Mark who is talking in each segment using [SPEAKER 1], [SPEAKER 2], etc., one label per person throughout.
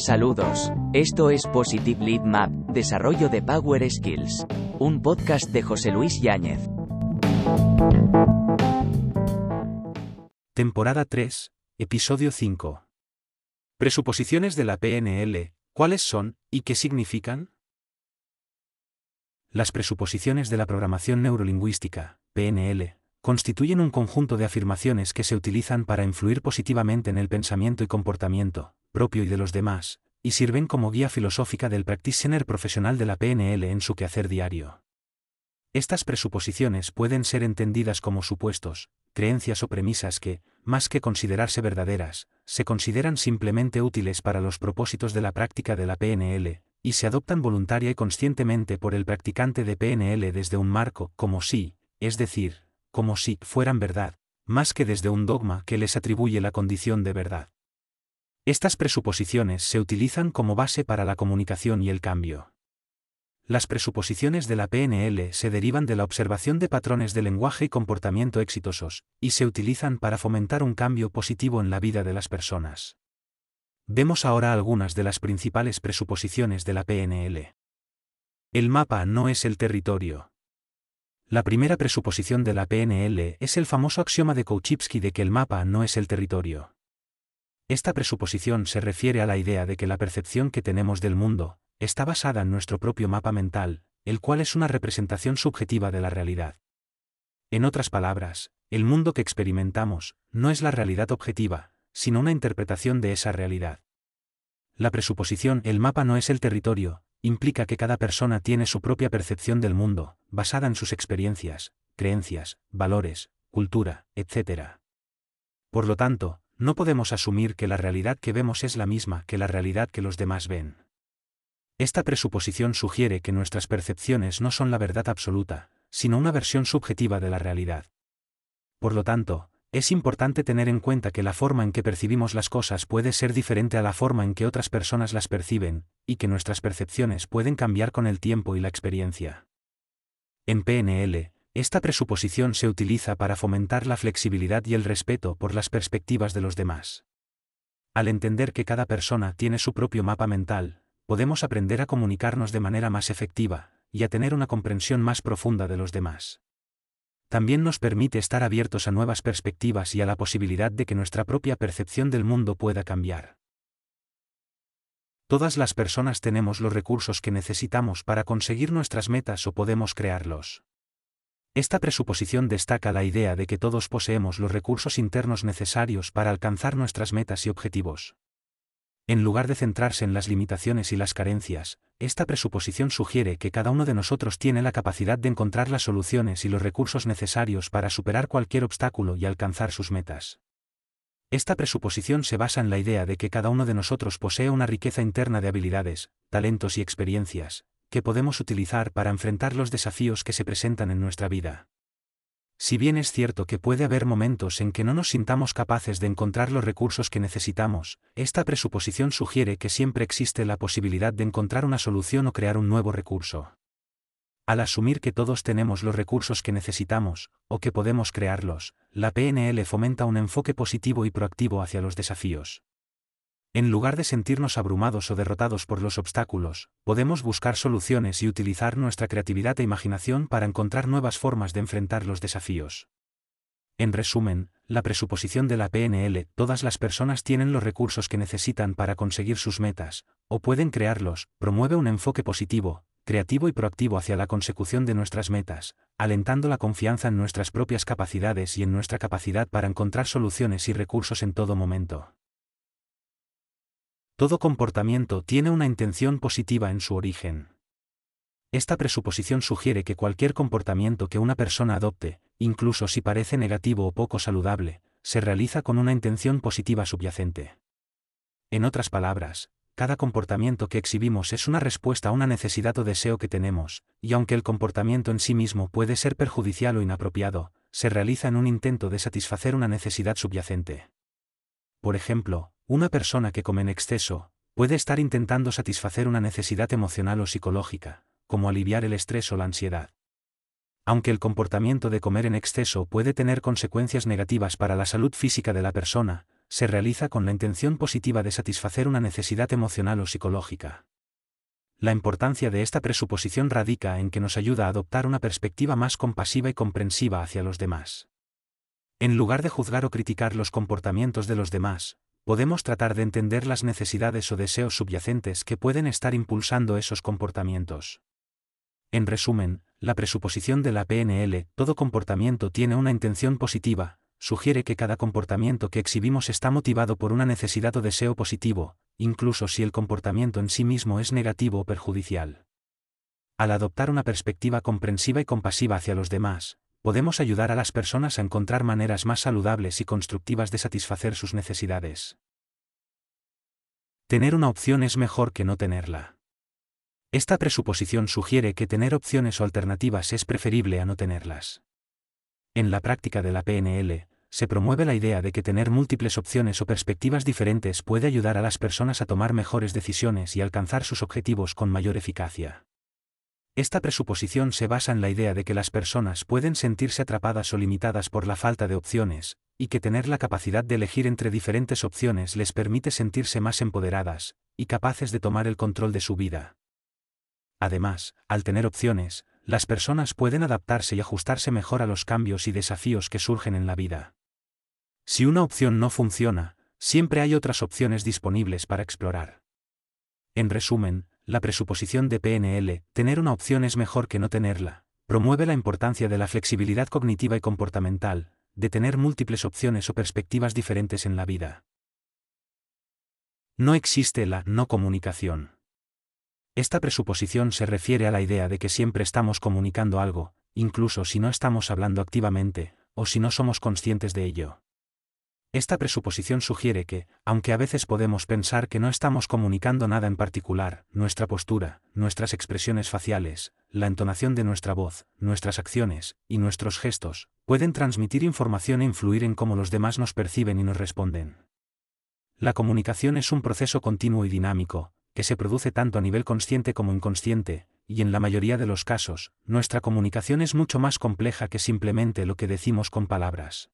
[SPEAKER 1] Saludos. Esto es Positive Lead Map, Desarrollo de Power Skills. Un podcast de José Luis Yáñez.
[SPEAKER 2] Temporada 3, Episodio 5. Presuposiciones de la PNL, ¿cuáles son y qué significan? Las presuposiciones de la programación neurolingüística, PNL, constituyen un conjunto de afirmaciones que se utilizan para influir positivamente en el pensamiento y comportamiento, propio y de los demás, y sirven como guía filosófica del practitioner profesional de la PNL en su quehacer diario. Estas presuposiciones pueden ser entendidas como supuestos, creencias o premisas que, más que considerarse verdaderas, se consideran simplemente útiles para los propósitos de la práctica de la PNL, y se adoptan voluntaria y conscientemente por el practicante de PNL desde un marco, como si, es decir, como si fueran verdad, más que desde un dogma que les atribuye la condición de verdad. Estas presuposiciones se utilizan como base para la comunicación y el cambio. Las presuposiciones de la PNL se derivan de la observación de patrones de lenguaje y comportamiento exitosos, y se utilizan para fomentar un cambio positivo en la vida de las personas. Vemos ahora algunas de las principales presuposiciones de la PNL. El mapa no es el territorio. La primera presuposición de la PNL es el famoso axioma de Kouchibsky de que el mapa no es el territorio. Esta presuposición se refiere a la idea de que la percepción que tenemos del mundo está basada en nuestro propio mapa mental, el cual es una representación subjetiva de la realidad. En otras palabras, el mundo que experimentamos no es la realidad objetiva, sino una interpretación de esa realidad. La presuposición el mapa no es el territorio, implica que cada persona tiene su propia percepción del mundo, basada en sus experiencias, creencias, valores, cultura, etc. Por lo tanto, no podemos asumir que la realidad que vemos es la misma que la realidad que los demás ven. Esta presuposición sugiere que nuestras percepciones no son la verdad absoluta, sino una versión subjetiva de la realidad. Por lo tanto, es importante tener en cuenta que la forma en que percibimos las cosas puede ser diferente a la forma en que otras personas las perciben, y que nuestras percepciones pueden cambiar con el tiempo y la experiencia. En PNL, esta presuposición se utiliza para fomentar la flexibilidad y el respeto por las perspectivas de los demás. Al entender que cada persona tiene su propio mapa mental, podemos aprender a comunicarnos de manera más efectiva, y a tener una comprensión más profunda de los demás también nos permite estar abiertos a nuevas perspectivas y a la posibilidad de que nuestra propia percepción del mundo pueda cambiar. Todas las personas tenemos los recursos que necesitamos para conseguir nuestras metas o podemos crearlos. Esta presuposición destaca la idea de que todos poseemos los recursos internos necesarios para alcanzar nuestras metas y objetivos. En lugar de centrarse en las limitaciones y las carencias, esta presuposición sugiere que cada uno de nosotros tiene la capacidad de encontrar las soluciones y los recursos necesarios para superar cualquier obstáculo y alcanzar sus metas. Esta presuposición se basa en la idea de que cada uno de nosotros posee una riqueza interna de habilidades, talentos y experiencias, que podemos utilizar para enfrentar los desafíos que se presentan en nuestra vida. Si bien es cierto que puede haber momentos en que no nos sintamos capaces de encontrar los recursos que necesitamos, esta presuposición sugiere que siempre existe la posibilidad de encontrar una solución o crear un nuevo recurso. Al asumir que todos tenemos los recursos que necesitamos, o que podemos crearlos, la PNL fomenta un enfoque positivo y proactivo hacia los desafíos. En lugar de sentirnos abrumados o derrotados por los obstáculos, podemos buscar soluciones y utilizar nuestra creatividad e imaginación para encontrar nuevas formas de enfrentar los desafíos. En resumen, la presuposición de la PNL, todas las personas tienen los recursos que necesitan para conseguir sus metas, o pueden crearlos, promueve un enfoque positivo, creativo y proactivo hacia la consecución de nuestras metas, alentando la confianza en nuestras propias capacidades y en nuestra capacidad para encontrar soluciones y recursos en todo momento. Todo comportamiento tiene una intención positiva en su origen. Esta presuposición sugiere que cualquier comportamiento que una persona adopte, incluso si parece negativo o poco saludable, se realiza con una intención positiva subyacente. En otras palabras, cada comportamiento que exhibimos es una respuesta a una necesidad o deseo que tenemos, y aunque el comportamiento en sí mismo puede ser perjudicial o inapropiado, se realiza en un intento de satisfacer una necesidad subyacente. Por ejemplo, una persona que come en exceso, puede estar intentando satisfacer una necesidad emocional o psicológica, como aliviar el estrés o la ansiedad. Aunque el comportamiento de comer en exceso puede tener consecuencias negativas para la salud física de la persona, se realiza con la intención positiva de satisfacer una necesidad emocional o psicológica. La importancia de esta presuposición radica en que nos ayuda a adoptar una perspectiva más compasiva y comprensiva hacia los demás. En lugar de juzgar o criticar los comportamientos de los demás, podemos tratar de entender las necesidades o deseos subyacentes que pueden estar impulsando esos comportamientos. En resumen, la presuposición de la PNL, todo comportamiento tiene una intención positiva, sugiere que cada comportamiento que exhibimos está motivado por una necesidad o deseo positivo, incluso si el comportamiento en sí mismo es negativo o perjudicial. Al adoptar una perspectiva comprensiva y compasiva hacia los demás, podemos ayudar a las personas a encontrar maneras más saludables y constructivas de satisfacer sus necesidades. Tener una opción es mejor que no tenerla. Esta presuposición sugiere que tener opciones o alternativas es preferible a no tenerlas. En la práctica de la PNL, se promueve la idea de que tener múltiples opciones o perspectivas diferentes puede ayudar a las personas a tomar mejores decisiones y alcanzar sus objetivos con mayor eficacia. Esta presuposición se basa en la idea de que las personas pueden sentirse atrapadas o limitadas por la falta de opciones, y que tener la capacidad de elegir entre diferentes opciones les permite sentirse más empoderadas, y capaces de tomar el control de su vida. Además, al tener opciones, las personas pueden adaptarse y ajustarse mejor a los cambios y desafíos que surgen en la vida. Si una opción no funciona, siempre hay otras opciones disponibles para explorar. En resumen, la presuposición de PNL, tener una opción es mejor que no tenerla, promueve la importancia de la flexibilidad cognitiva y comportamental, de tener múltiples opciones o perspectivas diferentes en la vida. No existe la no comunicación. Esta presuposición se refiere a la idea de que siempre estamos comunicando algo, incluso si no estamos hablando activamente, o si no somos conscientes de ello. Esta presuposición sugiere que, aunque a veces podemos pensar que no estamos comunicando nada en particular, nuestra postura, nuestras expresiones faciales, la entonación de nuestra voz, nuestras acciones, y nuestros gestos, pueden transmitir información e influir en cómo los demás nos perciben y nos responden. La comunicación es un proceso continuo y dinámico, que se produce tanto a nivel consciente como inconsciente, y en la mayoría de los casos, nuestra comunicación es mucho más compleja que simplemente lo que decimos con palabras.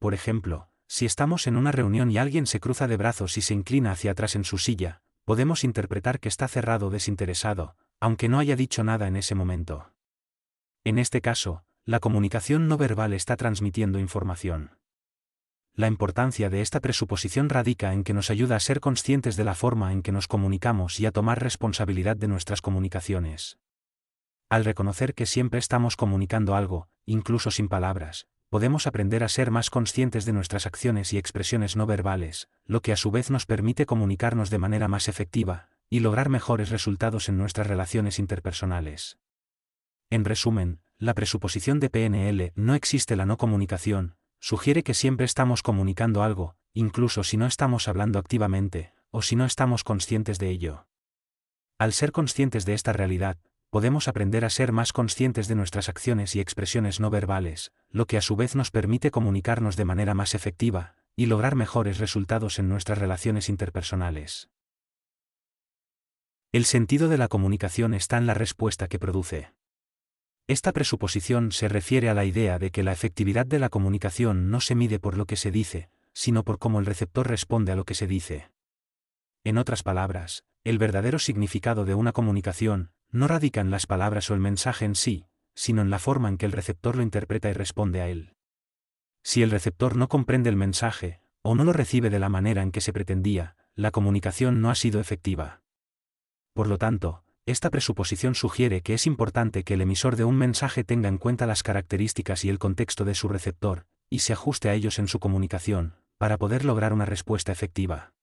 [SPEAKER 2] Por ejemplo, si estamos en una reunión y alguien se cruza de brazos y se inclina hacia atrás en su silla, podemos interpretar que está cerrado o desinteresado, aunque no haya dicho nada en ese momento. En este caso, la comunicación no verbal está transmitiendo información. La importancia de esta presuposición radica en que nos ayuda a ser conscientes de la forma en que nos comunicamos y a tomar responsabilidad de nuestras comunicaciones. Al reconocer que siempre estamos comunicando algo, incluso sin palabras, podemos aprender a ser más conscientes de nuestras acciones y expresiones no verbales, lo que a su vez nos permite comunicarnos de manera más efectiva, y lograr mejores resultados en nuestras relaciones interpersonales. En resumen, la presuposición de PNL no existe la no comunicación, sugiere que siempre estamos comunicando algo, incluso si no estamos hablando activamente, o si no estamos conscientes de ello. Al ser conscientes de esta realidad, podemos aprender a ser más conscientes de nuestras acciones y expresiones no verbales, lo que a su vez nos permite comunicarnos de manera más efectiva, y lograr mejores resultados en nuestras relaciones interpersonales. El sentido de la comunicación está en la respuesta que produce. Esta presuposición se refiere a la idea de que la efectividad de la comunicación no se mide por lo que se dice, sino por cómo el receptor responde a lo que se dice. En otras palabras, el verdadero significado de una comunicación, no radica en las palabras o el mensaje en sí, sino en la forma en que el receptor lo interpreta y responde a él. Si el receptor no comprende el mensaje, o no lo recibe de la manera en que se pretendía, la comunicación no ha sido efectiva. Por lo tanto, esta presuposición sugiere que es importante que el emisor de un mensaje tenga en cuenta las características y el contexto de su receptor, y se ajuste a ellos en su comunicación, para poder lograr una respuesta efectiva.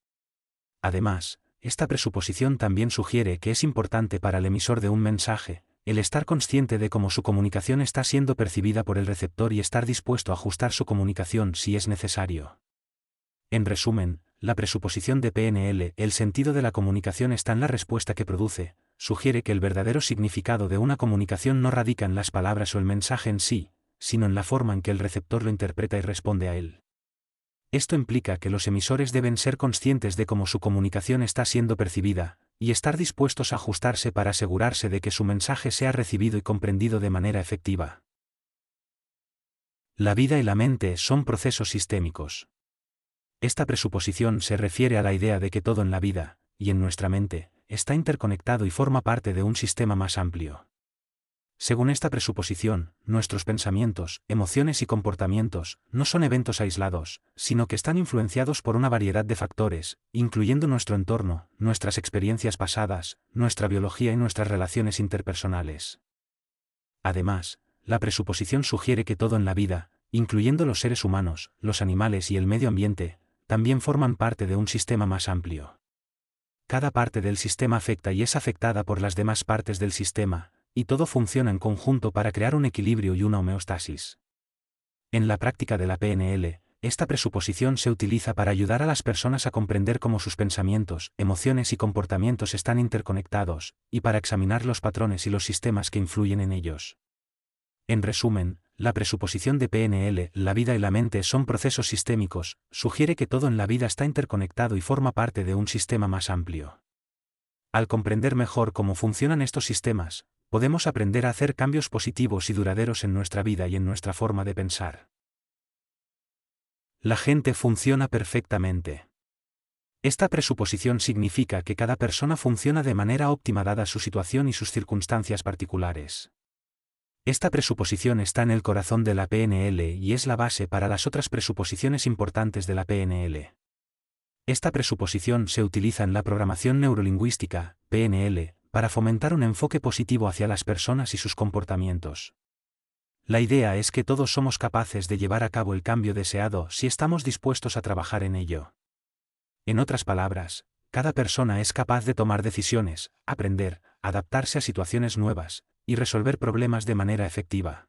[SPEAKER 2] Además, esta presuposición también sugiere que es importante para el emisor de un mensaje, el estar consciente de cómo su comunicación está siendo percibida por el receptor y estar dispuesto a ajustar su comunicación si es necesario. En resumen, la presuposición de PNL, el sentido de la comunicación está en la respuesta que produce, sugiere que el verdadero significado de una comunicación no radica en las palabras o el mensaje en sí, sino en la forma en que el receptor lo interpreta y responde a él. Esto implica que los emisores deben ser conscientes de cómo su comunicación está siendo percibida, y estar dispuestos a ajustarse para asegurarse de que su mensaje sea recibido y comprendido de manera efectiva. La vida y la mente son procesos sistémicos. Esta presuposición se refiere a la idea de que todo en la vida, y en nuestra mente, está interconectado y forma parte de un sistema más amplio. Según esta presuposición, nuestros pensamientos, emociones y comportamientos no son eventos aislados, sino que están influenciados por una variedad de factores, incluyendo nuestro entorno, nuestras experiencias pasadas, nuestra biología y nuestras relaciones interpersonales. Además, la presuposición sugiere que todo en la vida, incluyendo los seres humanos, los animales y el medio ambiente, también forman parte de un sistema más amplio. Cada parte del sistema afecta y es afectada por las demás partes del sistema, y todo funciona en conjunto para crear un equilibrio y una homeostasis. En la práctica de la PNL, esta presuposición se utiliza para ayudar a las personas a comprender cómo sus pensamientos, emociones y comportamientos están interconectados, y para examinar los patrones y los sistemas que influyen en ellos. En resumen, la presuposición de PNL, la vida y la mente son procesos sistémicos, sugiere que todo en la vida está interconectado y forma parte de un sistema más amplio. Al comprender mejor cómo funcionan estos sistemas, podemos aprender a hacer cambios positivos y duraderos en nuestra vida y en nuestra forma de pensar. La gente funciona perfectamente. Esta presuposición significa que cada persona funciona de manera óptima dada su situación y sus circunstancias particulares. Esta presuposición está en el corazón de la PNL y es la base para las otras presuposiciones importantes de la PNL. Esta presuposición se utiliza en la programación neurolingüística, PNL, para fomentar un enfoque positivo hacia las personas y sus comportamientos. La idea es que todos somos capaces de llevar a cabo el cambio deseado si estamos dispuestos a trabajar en ello. En otras palabras, cada persona es capaz de tomar decisiones, aprender, adaptarse a situaciones nuevas, y resolver problemas de manera efectiva.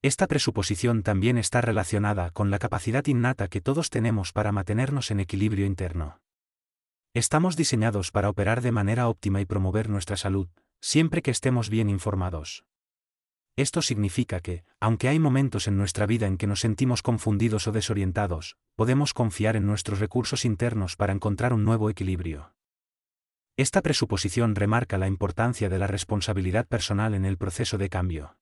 [SPEAKER 2] Esta presuposición también está relacionada con la capacidad innata que todos tenemos para mantenernos en equilibrio interno. Estamos diseñados para operar de manera óptima y promover nuestra salud, siempre que estemos bien informados. Esto significa que, aunque hay momentos en nuestra vida en que nos sentimos confundidos o desorientados, podemos confiar en nuestros recursos internos para encontrar un nuevo equilibrio. Esta presuposición remarca la importancia de la responsabilidad personal en el proceso de cambio.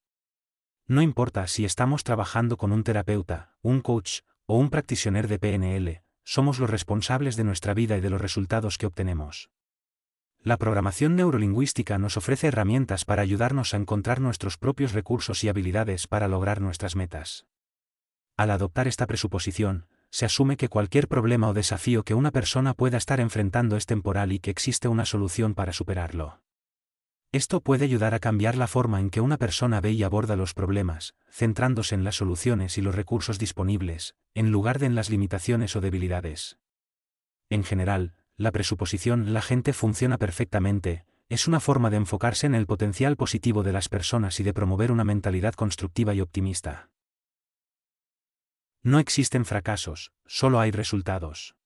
[SPEAKER 2] No importa si estamos trabajando con un terapeuta, un coach, o un practitioner de PNL, somos los responsables de nuestra vida y de los resultados que obtenemos. La programación neurolingüística nos ofrece herramientas para ayudarnos a encontrar nuestros propios recursos y habilidades para lograr nuestras metas. Al adoptar esta presuposición, se asume que cualquier problema o desafío que una persona pueda estar enfrentando es temporal y que existe una solución para superarlo. Esto puede ayudar a cambiar la forma en que una persona ve y aborda los problemas, centrándose en las soluciones y los recursos disponibles, en lugar de en las limitaciones o debilidades. En general, la presuposición la gente funciona perfectamente, es una forma de enfocarse en el potencial positivo de las personas y de promover una mentalidad constructiva y optimista. No existen fracasos, solo hay resultados.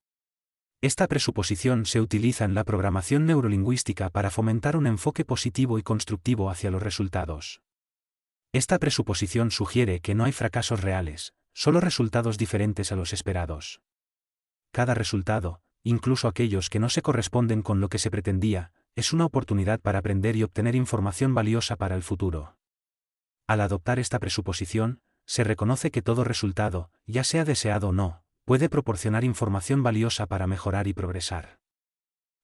[SPEAKER 2] Esta presuposición se utiliza en la programación neurolingüística para fomentar un enfoque positivo y constructivo hacia los resultados. Esta presuposición sugiere que no hay fracasos reales, solo resultados diferentes a los esperados. Cada resultado, incluso aquellos que no se corresponden con lo que se pretendía, es una oportunidad para aprender y obtener información valiosa para el futuro. Al adoptar esta presuposición, se reconoce que todo resultado, ya sea deseado o no, puede proporcionar información valiosa para mejorar y progresar.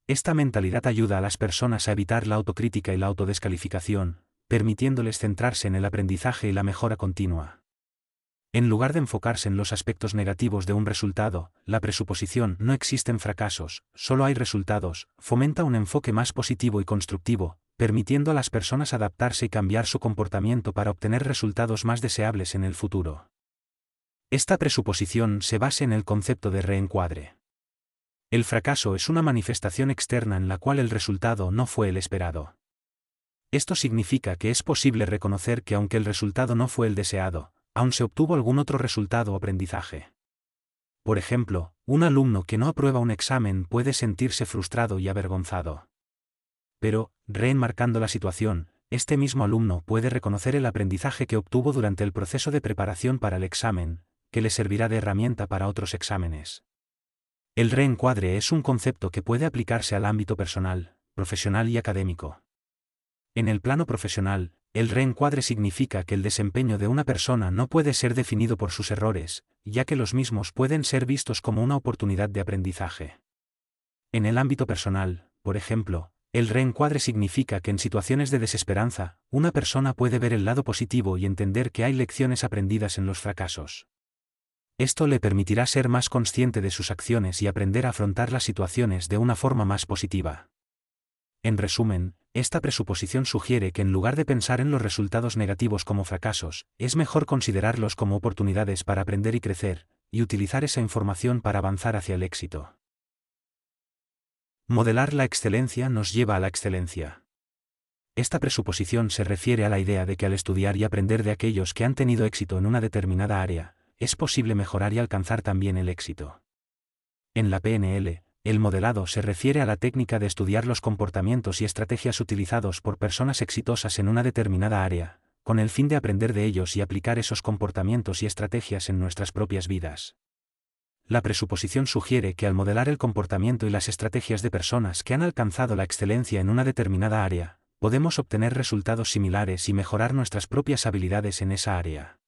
[SPEAKER 2] Esta mentalidad ayuda a las personas a evitar la autocrítica y la autodescalificación, permitiéndoles centrarse en el aprendizaje y la mejora continua. En lugar de enfocarse en los aspectos negativos de un resultado, la presuposición no existen fracasos, solo hay resultados, fomenta un enfoque más positivo y constructivo, permitiendo a las personas adaptarse y cambiar su comportamiento para obtener resultados más deseables en el futuro. Esta presuposición se basa en el concepto de reencuadre. El fracaso es una manifestación externa en la cual el resultado no fue el esperado. Esto significa que es posible reconocer que aunque el resultado no fue el deseado, aún se obtuvo algún otro resultado o aprendizaje. Por ejemplo, un alumno que no aprueba un examen puede sentirse frustrado y avergonzado. Pero, reenmarcando la situación, este mismo alumno puede reconocer el aprendizaje que obtuvo durante el proceso de preparación para el examen, que le servirá de herramienta para otros exámenes. El reencuadre es un concepto que puede aplicarse al ámbito personal, profesional y académico. En el plano profesional, el reencuadre significa que el desempeño de una persona no puede ser definido por sus errores, ya que los mismos pueden ser vistos como una oportunidad de aprendizaje. En el ámbito personal, por ejemplo, el reencuadre significa que en situaciones de desesperanza, una persona puede ver el lado positivo y entender que hay lecciones aprendidas en los fracasos. Esto le permitirá ser más consciente de sus acciones y aprender a afrontar las situaciones de una forma más positiva. En resumen, esta presuposición sugiere que en lugar de pensar en los resultados negativos como fracasos, es mejor considerarlos como oportunidades para aprender y crecer, y utilizar esa información para avanzar hacia el éxito. Modelar la excelencia nos lleva a la excelencia. Esta presuposición se refiere a la idea de que al estudiar y aprender de aquellos que han tenido éxito en una determinada área, es posible mejorar y alcanzar también el éxito. En la PNL, el modelado se refiere a la técnica de estudiar los comportamientos y estrategias utilizados por personas exitosas en una determinada área, con el fin de aprender de ellos y aplicar esos comportamientos y estrategias en nuestras propias vidas. La presuposición sugiere que al modelar el comportamiento y las estrategias de personas que han alcanzado la excelencia en una determinada área, podemos obtener resultados similares y mejorar nuestras propias habilidades en esa área.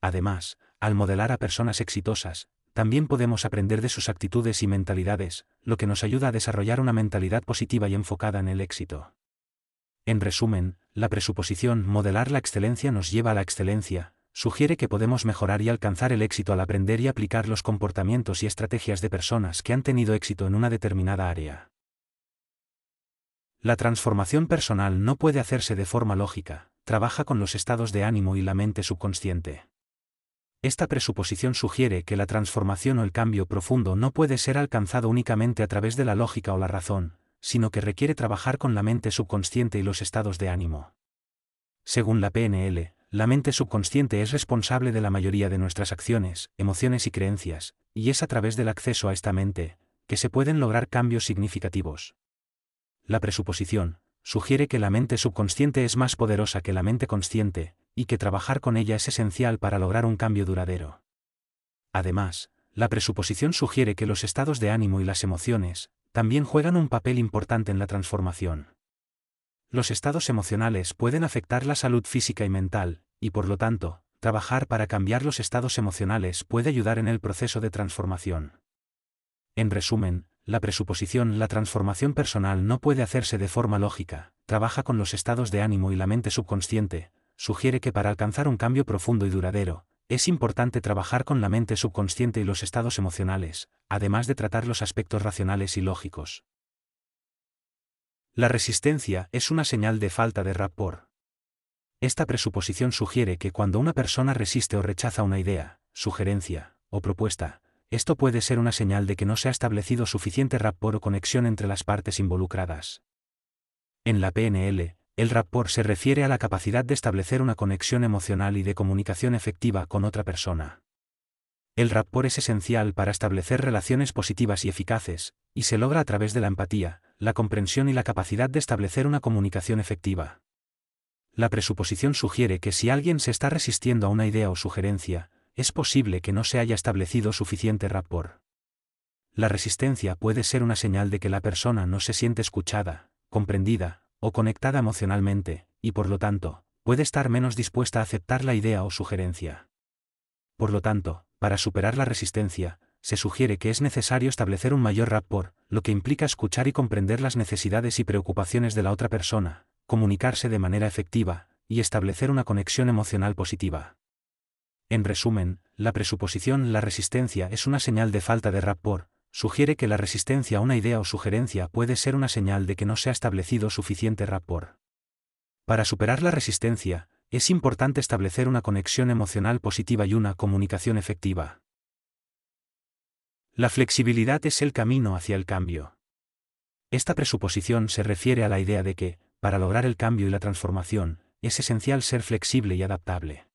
[SPEAKER 2] Además, al modelar a personas exitosas, también podemos aprender de sus actitudes y mentalidades, lo que nos ayuda a desarrollar una mentalidad positiva y enfocada en el éxito. En resumen, la presuposición modelar la excelencia nos lleva a la excelencia, sugiere que podemos mejorar y alcanzar el éxito al aprender y aplicar los comportamientos y estrategias de personas que han tenido éxito en una determinada área. La transformación personal no puede hacerse de forma lógica, trabaja con los estados de ánimo y la mente subconsciente. Esta presuposición sugiere que la transformación o el cambio profundo no puede ser alcanzado únicamente a través de la lógica o la razón, sino que requiere trabajar con la mente subconsciente y los estados de ánimo. Según la PNL, la mente subconsciente es responsable de la mayoría de nuestras acciones, emociones y creencias, y es a través del acceso a esta mente, que se pueden lograr cambios significativos. La presuposición, sugiere que la mente subconsciente es más poderosa que la mente consciente, y que trabajar con ella es esencial para lograr un cambio duradero. Además, la presuposición sugiere que los estados de ánimo y las emociones, también juegan un papel importante en la transformación. Los estados emocionales pueden afectar la salud física y mental, y por lo tanto, trabajar para cambiar los estados emocionales puede ayudar en el proceso de transformación. En resumen, la presuposición la transformación personal no puede hacerse de forma lógica, trabaja con los estados de ánimo y la mente subconsciente, sugiere que para alcanzar un cambio profundo y duradero, es importante trabajar con la mente subconsciente y los estados emocionales, además de tratar los aspectos racionales y lógicos. La resistencia es una señal de falta de rapport. Esta presuposición sugiere que cuando una persona resiste o rechaza una idea, sugerencia, o propuesta, esto puede ser una señal de que no se ha establecido suficiente rapport o conexión entre las partes involucradas. En la PNL, el rapport se refiere a la capacidad de establecer una conexión emocional y de comunicación efectiva con otra persona. El rapport es esencial para establecer relaciones positivas y eficaces, y se logra a través de la empatía, la comprensión y la capacidad de establecer una comunicación efectiva. La presuposición sugiere que si alguien se está resistiendo a una idea o sugerencia, es posible que no se haya establecido suficiente rapport. La resistencia puede ser una señal de que la persona no se siente escuchada, comprendida, o conectada emocionalmente, y por lo tanto, puede estar menos dispuesta a aceptar la idea o sugerencia. Por lo tanto, para superar la resistencia, se sugiere que es necesario establecer un mayor rapport, lo que implica escuchar y comprender las necesidades y preocupaciones de la otra persona, comunicarse de manera efectiva, y establecer una conexión emocional positiva. En resumen, la presuposición la resistencia es una señal de falta de rapport, sugiere que la resistencia a una idea o sugerencia puede ser una señal de que no se ha establecido suficiente rapport. Para superar la resistencia, es importante establecer una conexión emocional positiva y una comunicación efectiva. La flexibilidad es el camino hacia el cambio. Esta presuposición se refiere a la idea de que, para lograr el cambio y la transformación, es esencial ser flexible y adaptable.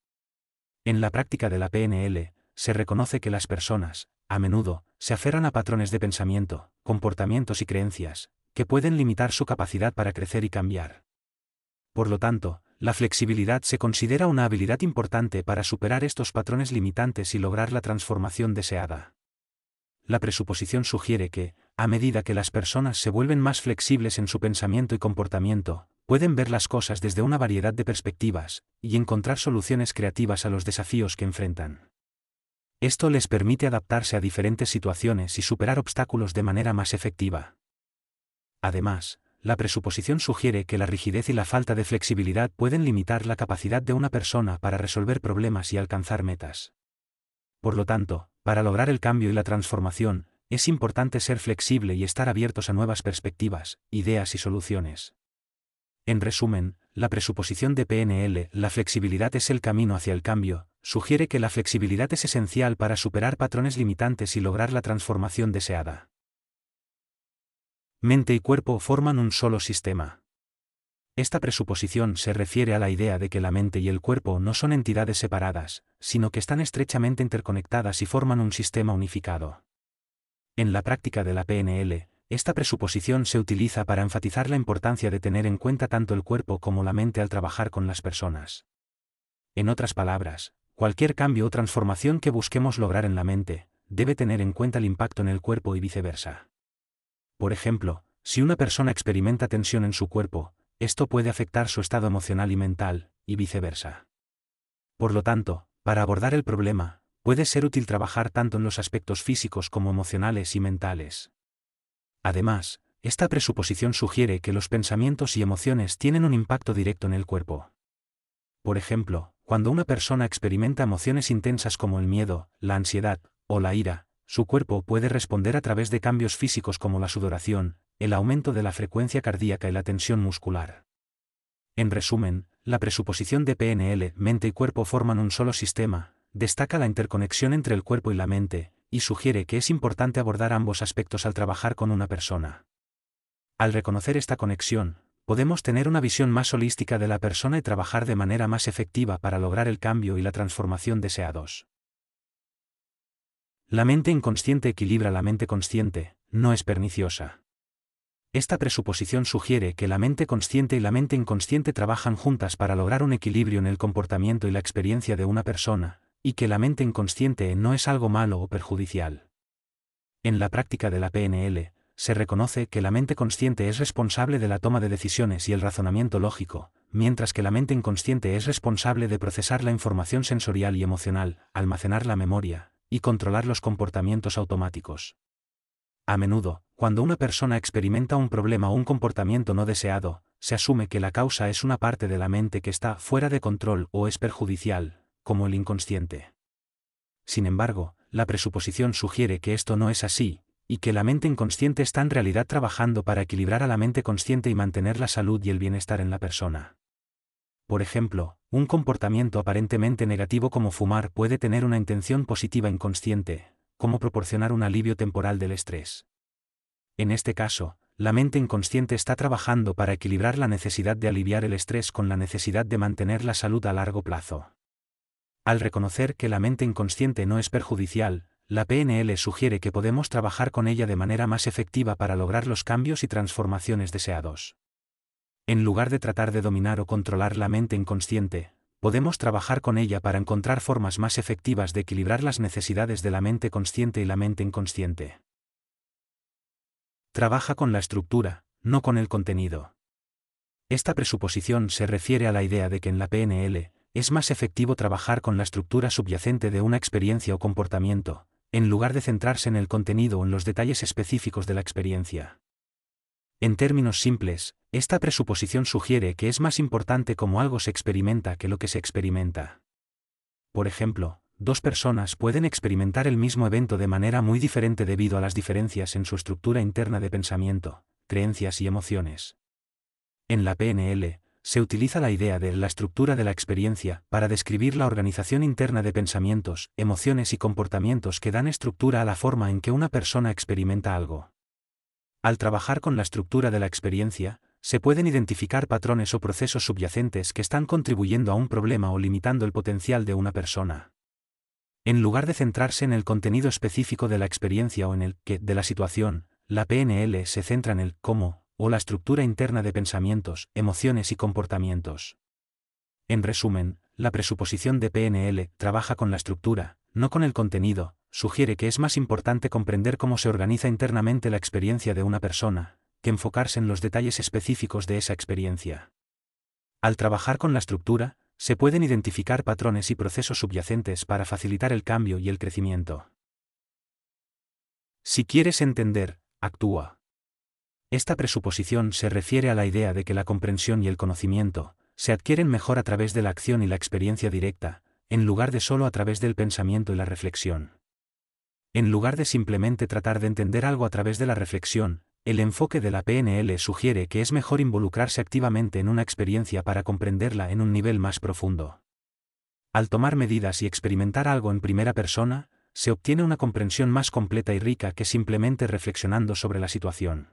[SPEAKER 2] En la práctica de la PNL, se reconoce que las personas, a menudo, se aferran a patrones de pensamiento, comportamientos y creencias, que pueden limitar su capacidad para crecer y cambiar. Por lo tanto, la flexibilidad se considera una habilidad importante para superar estos patrones limitantes y lograr la transformación deseada la presuposición sugiere que, a medida que las personas se vuelven más flexibles en su pensamiento y comportamiento, pueden ver las cosas desde una variedad de perspectivas, y encontrar soluciones creativas a los desafíos que enfrentan. Esto les permite adaptarse a diferentes situaciones y superar obstáculos de manera más efectiva. Además, la presuposición sugiere que la rigidez y la falta de flexibilidad pueden limitar la capacidad de una persona para resolver problemas y alcanzar metas. Por lo tanto, para lograr el cambio y la transformación, es importante ser flexible y estar abiertos a nuevas perspectivas, ideas y soluciones. En resumen, la presuposición de PNL, la flexibilidad es el camino hacia el cambio, sugiere que la flexibilidad es esencial para superar patrones limitantes y lograr la transformación deseada. Mente y cuerpo forman un solo sistema. Esta presuposición se refiere a la idea de que la mente y el cuerpo no son entidades separadas, sino que están estrechamente interconectadas y forman un sistema unificado. En la práctica de la PNL, esta presuposición se utiliza para enfatizar la importancia de tener en cuenta tanto el cuerpo como la mente al trabajar con las personas. En otras palabras, cualquier cambio o transformación que busquemos lograr en la mente, debe tener en cuenta el impacto en el cuerpo y viceversa. Por ejemplo, si una persona experimenta tensión en su cuerpo, esto puede afectar su estado emocional y mental, y viceversa. Por lo tanto, para abordar el problema, puede ser útil trabajar tanto en los aspectos físicos como emocionales y mentales. Además, esta presuposición sugiere que los pensamientos y emociones tienen un impacto directo en el cuerpo. Por ejemplo, cuando una persona experimenta emociones intensas como el miedo, la ansiedad, o la ira, su cuerpo puede responder a través de cambios físicos como la sudoración, el aumento de la frecuencia cardíaca y la tensión muscular. En resumen, la presuposición de PNL, mente y cuerpo forman un solo sistema, destaca la interconexión entre el cuerpo y la mente, y sugiere que es importante abordar ambos aspectos al trabajar con una persona. Al reconocer esta conexión, podemos tener una visión más holística de la persona y trabajar de manera más efectiva para lograr el cambio y la transformación deseados. La mente inconsciente equilibra la mente consciente, no es perniciosa. Esta presuposición sugiere que la mente consciente y la mente inconsciente trabajan juntas para lograr un equilibrio en el comportamiento y la experiencia de una persona, y que la mente inconsciente no es algo malo o perjudicial. En la práctica de la PNL, se reconoce que la mente consciente es responsable de la toma de decisiones y el razonamiento lógico, mientras que la mente inconsciente es responsable de procesar la información sensorial y emocional, almacenar la memoria, y controlar los comportamientos automáticos. A menudo, cuando una persona experimenta un problema o un comportamiento no deseado, se asume que la causa es una parte de la mente que está fuera de control o es perjudicial, como el inconsciente. Sin embargo, la presuposición sugiere que esto no es así, y que la mente inconsciente está en realidad trabajando para equilibrar a la mente consciente y mantener la salud y el bienestar en la persona. Por ejemplo, un comportamiento aparentemente negativo como fumar puede tener una intención positiva inconsciente, como proporcionar un alivio temporal del estrés. En este caso, la mente inconsciente está trabajando para equilibrar la necesidad de aliviar el estrés con la necesidad de mantener la salud a largo plazo. Al reconocer que la mente inconsciente no es perjudicial, la PNL sugiere que podemos trabajar con ella de manera más efectiva para lograr los cambios y transformaciones deseados. En lugar de tratar de dominar o controlar la mente inconsciente, podemos trabajar con ella para encontrar formas más efectivas de equilibrar las necesidades de la mente consciente y la mente inconsciente. Trabaja con la estructura, no con el contenido. Esta presuposición se refiere a la idea de que en la PNL, es más efectivo trabajar con la estructura subyacente de una experiencia o comportamiento, en lugar de centrarse en el contenido o en los detalles específicos de la experiencia. En términos simples, esta presuposición sugiere que es más importante cómo algo se experimenta que lo que se experimenta. Por ejemplo, dos personas pueden experimentar el mismo evento de manera muy diferente debido a las diferencias en su estructura interna de pensamiento, creencias y emociones. En la PNL, se utiliza la idea de la estructura de la experiencia para describir la organización interna de pensamientos, emociones y comportamientos que dan estructura a la forma en que una persona experimenta algo. Al trabajar con la estructura de la experiencia, se pueden identificar patrones o procesos subyacentes que están contribuyendo a un problema o limitando el potencial de una persona. En lugar de centrarse en el contenido específico de la experiencia o en el qué de la situación, la PNL se centra en el cómo, o la estructura interna de pensamientos, emociones y comportamientos. En resumen, la presuposición de PNL trabaja con la estructura, no con el contenido, sugiere que es más importante comprender cómo se organiza internamente la experiencia de una persona, que enfocarse en los detalles específicos de esa experiencia. Al trabajar con la estructura, se pueden identificar patrones y procesos subyacentes para facilitar el cambio y el crecimiento. Si quieres entender, actúa. Esta presuposición se refiere a la idea de que la comprensión y el conocimiento se adquieren mejor a través de la acción y la experiencia directa, en lugar de solo a través del pensamiento y la reflexión. En lugar de simplemente tratar de entender algo a través de la reflexión, el enfoque de la PNL sugiere que es mejor involucrarse activamente en una experiencia para comprenderla en un nivel más profundo. Al tomar medidas y experimentar algo en primera persona, se obtiene una comprensión más completa y rica que simplemente reflexionando sobre la situación.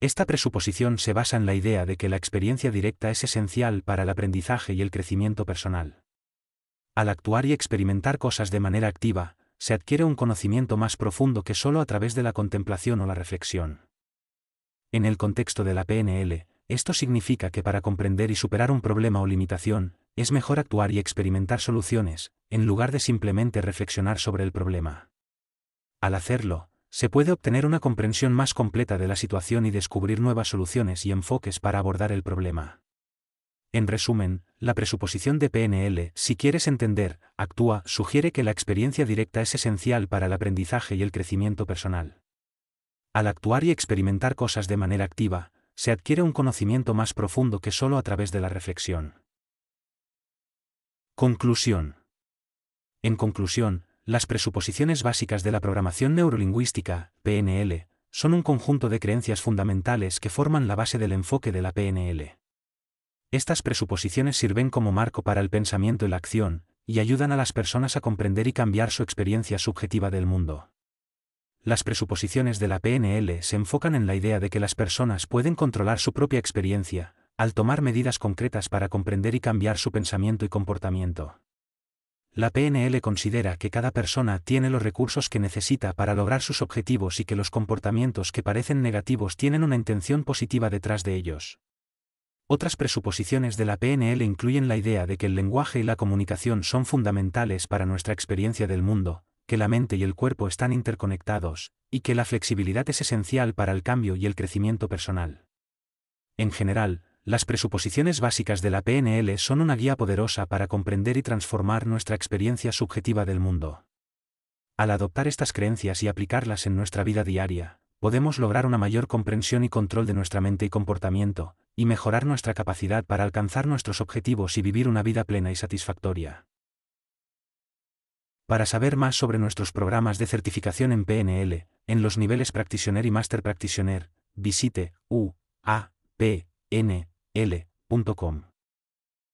[SPEAKER 2] Esta presuposición se basa en la idea de que la experiencia directa es esencial para el aprendizaje y el crecimiento personal. Al actuar y experimentar cosas de manera activa, se adquiere un conocimiento más profundo que solo a través de la contemplación o la reflexión. En el contexto de la PNL, esto significa que para comprender y superar un problema o limitación, es mejor actuar y experimentar soluciones, en lugar de simplemente reflexionar sobre el problema. Al hacerlo, se puede obtener una comprensión más completa de la situación y descubrir nuevas soluciones y enfoques para abordar el problema. En resumen, la presuposición de PNL, si quieres entender, actúa, sugiere que la experiencia directa es esencial para el aprendizaje y el crecimiento personal. Al actuar y experimentar cosas de manera activa, se adquiere un conocimiento más profundo que solo a través de la reflexión. Conclusión. En conclusión, las presuposiciones básicas de la programación neurolingüística, PNL, son un conjunto de creencias fundamentales que forman la base del enfoque de la PNL. Estas presuposiciones sirven como marco para el pensamiento y la acción, y ayudan a las personas a comprender y cambiar su experiencia subjetiva del mundo. Las presuposiciones de la PNL se enfocan en la idea de que las personas pueden controlar su propia experiencia, al tomar medidas concretas para comprender y cambiar su pensamiento y comportamiento. La PNL considera que cada persona tiene los recursos que necesita para lograr sus objetivos y que los comportamientos que parecen negativos tienen una intención positiva detrás de ellos. Otras presuposiciones de la PNL incluyen la idea de que el lenguaje y la comunicación son fundamentales para nuestra experiencia del mundo, que la mente y el cuerpo están interconectados, y que la flexibilidad es esencial para el cambio y el crecimiento personal. En general, las presuposiciones básicas de la PNL son una guía poderosa para comprender y transformar nuestra experiencia subjetiva del mundo. Al adoptar estas creencias y aplicarlas en nuestra vida diaria, podemos lograr una mayor comprensión y control de nuestra mente y comportamiento, y mejorar nuestra capacidad para alcanzar nuestros objetivos y vivir una vida plena y satisfactoria. Para saber más sobre nuestros programas de certificación en PNL, en los niveles Practitioner y Master Practitioner, visite uapnl.com.